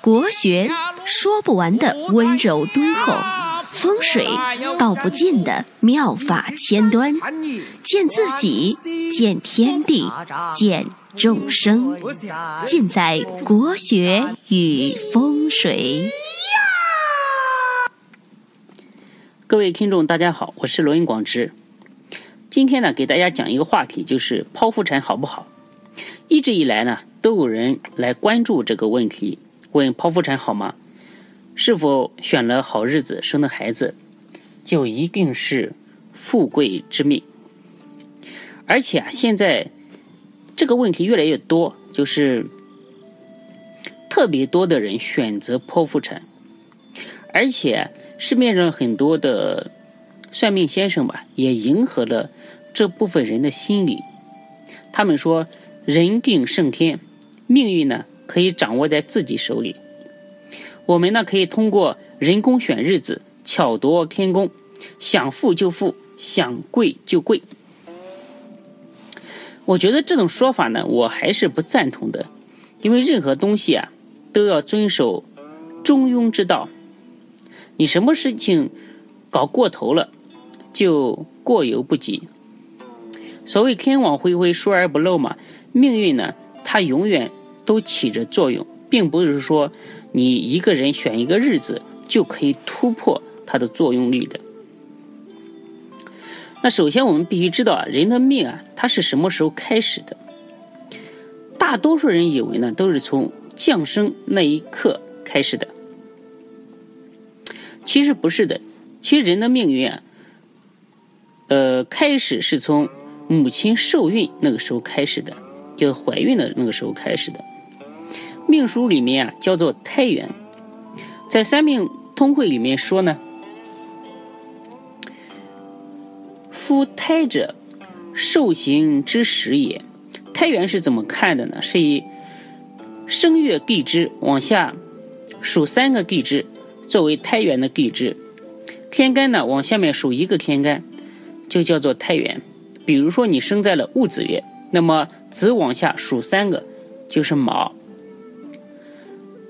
国学说不完的温柔敦厚，风水道不尽的妙法千端，见自己，见天地，见众生，尽在国学与风水。各位听众，大家好，我是罗云广之。今天呢，给大家讲一个话题，就是剖腹产好不好？一直以来呢，都有人来关注这个问题。问剖腹产好吗？是否选了好日子生的孩子，就一定是富贵之命？而且啊，现在这个问题越来越多，就是特别多的人选择剖腹产，而且市面上很多的算命先生吧，也迎合了这部分人的心理。他们说：“人定胜天，命运呢？”可以掌握在自己手里。我们呢，可以通过人工选日子，巧夺天工，想富就富，想贵就贵。我觉得这种说法呢，我还是不赞同的，因为任何东西啊，都要遵守中庸之道。你什么事情搞过头了，就过犹不及。所谓天网恢恢，疏而不漏嘛。命运呢，它永远。都起着作用，并不是说你一个人选一个日子就可以突破它的作用力的。那首先我们必须知道啊，人的命啊，它是什么时候开始的？大多数人以为呢，都是从降生那一刻开始的。其实不是的，其实人的命运啊，呃，开始是从母亲受孕那个时候开始的，就是怀孕的那个时候开始的。命书里面啊，叫做胎元，在三命通会里面说呢，夫胎者，受刑之时也。胎元是怎么看的呢？是以生月地支往下数三个地支作为胎元的地支，天干呢往下面数一个天干，就叫做胎元。比如说你生在了戊子月，那么子往下数三个就是卯。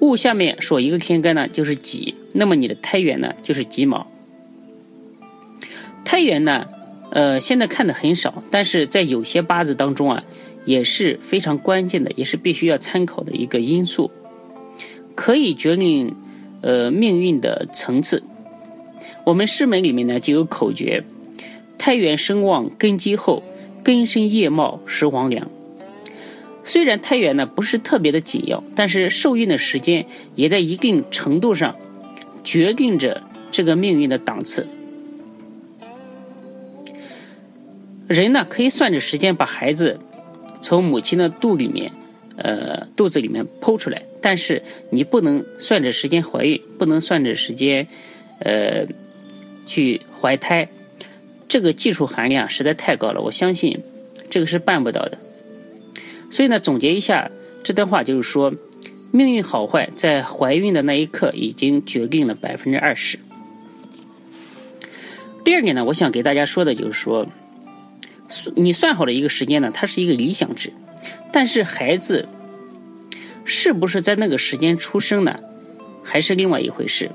戊下面说一个天干呢，就是己，那么你的胎元呢就是己卯。胎元呢，呃，现在看的很少，但是在有些八字当中啊，也是非常关键的，也是必须要参考的一个因素，可以决定呃命运的层次。我们师门里面呢就有口诀：胎元生旺根基厚，根深叶茂实黄良。虽然胎元呢不是特别的紧要，但是受孕的时间也在一定程度上决定着这个命运的档次。人呢可以算着时间把孩子从母亲的肚里面，呃肚子里面剖出来，但是你不能算着时间怀孕，不能算着时间，呃去怀胎，这个技术含量实在太高了，我相信这个是办不到的。所以呢，总结一下这段话，就是说，命运好坏在怀孕的那一刻已经决定了百分之二十。第二点呢，我想给大家说的就是说，你算好了一个时间呢，它是一个理想值，但是孩子是不是在那个时间出生呢，还是另外一回事。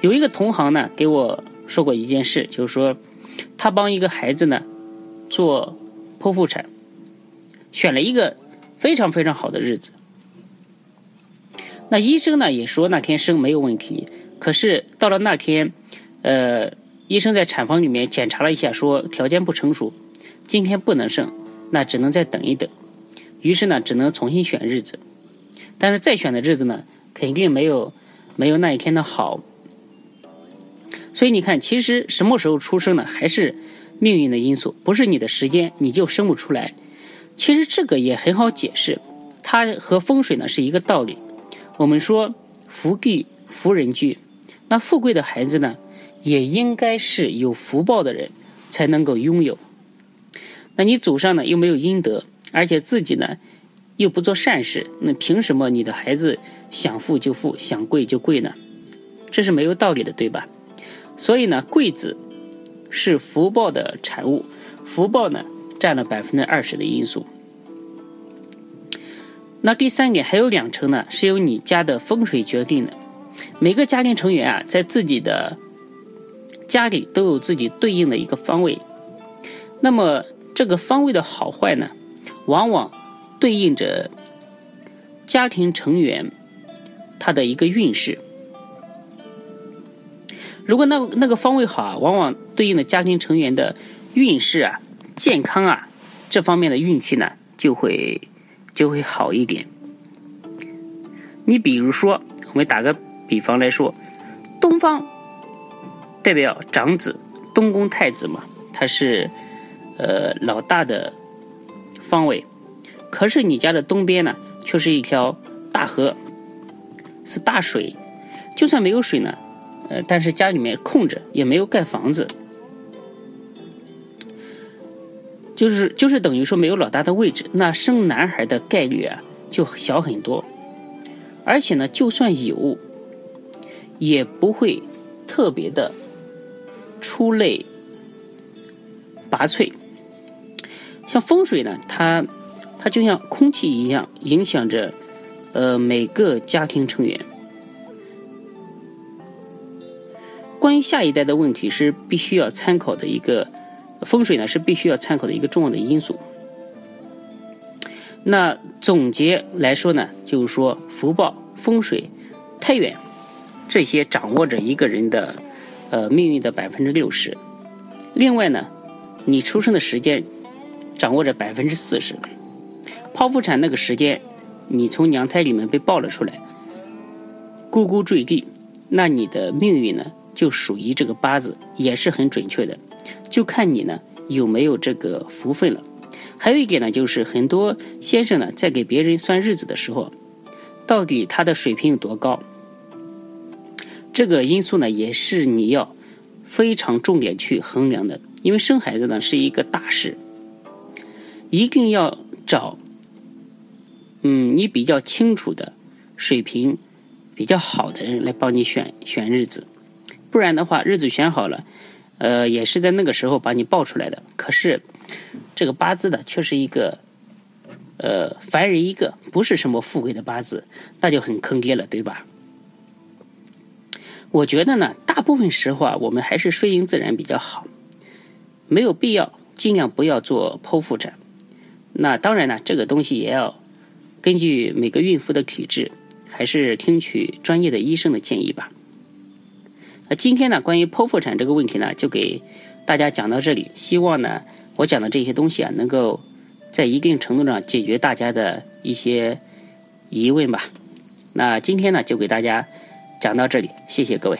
有一个同行呢给我说过一件事，就是说，他帮一个孩子呢做剖腹产。选了一个非常非常好的日子，那医生呢也说那天生没有问题，可是到了那天，呃，医生在产房里面检查了一下，说条件不成熟，今天不能生，那只能再等一等。于是呢，只能重新选日子，但是再选的日子呢，肯定没有没有那一天的好。所以你看，其实什么时候出生呢，还是命运的因素，不是你的时间你就生不出来。其实这个也很好解释，它和风水呢是一个道理。我们说福地福人居，那富贵的孩子呢，也应该是有福报的人才能够拥有。那你祖上呢又没有阴德，而且自己呢又不做善事，那凭什么你的孩子想富就富，想贵就贵呢？这是没有道理的，对吧？所以呢，贵子是福报的产物，福报呢。占了百分之二十的因素。那第三点还有两层呢，是由你家的风水决定的。每个家庭成员啊，在自己的家里都有自己对应的一个方位。那么这个方位的好坏呢，往往对应着家庭成员他的一个运势。如果那那个方位好啊，往往对应的家庭成员的运势啊、健康啊这方面的运气呢，就会就会好一点。你比如说，我们打个比方来说，东方代表长子，东宫太子嘛，他是呃老大的方位。可是你家的东边呢，却是一条大河，是大水。就算没有水呢。呃，但是家里面空着，也没有盖房子，就是就是等于说没有老大的位置，那生男孩的概率啊就小很多，而且呢，就算有，也不会特别的出类拔萃。像风水呢，它它就像空气一样，影响着呃每个家庭成员。关于下一代的问题是必须要参考的一个风水呢，是必须要参考的一个重要的因素。那总结来说呢，就是说福报、风水、太远这些掌握着一个人的呃命运的百分之六十。另外呢，你出生的时间掌握着百分之四十。剖腹产那个时间，你从娘胎里面被抱了出来，咕咕坠地，那你的命运呢？就属于这个八字也是很准确的，就看你呢有没有这个福分了。还有一点呢，就是很多先生呢在给别人算日子的时候，到底他的水平有多高，这个因素呢也是你要非常重点去衡量的。因为生孩子呢是一个大事，一定要找嗯你比较清楚的水平比较好的人来帮你选选日子。不然的话，日子选好了，呃，也是在那个时候把你抱出来的。可是，这个八字呢，却是一个，呃，凡人一个，不是什么富贵的八字，那就很坑爹了，对吧？我觉得呢，大部分时候啊，我们还是顺应自然比较好，没有必要尽量不要做剖腹产。那当然呢，这个东西也要根据每个孕妇的体质，还是听取专业的医生的建议吧。今天呢，关于剖腹产这个问题呢，就给大家讲到这里。希望呢，我讲的这些东西啊，能够在一定程度上解决大家的一些疑问吧。那今天呢，就给大家讲到这里，谢谢各位。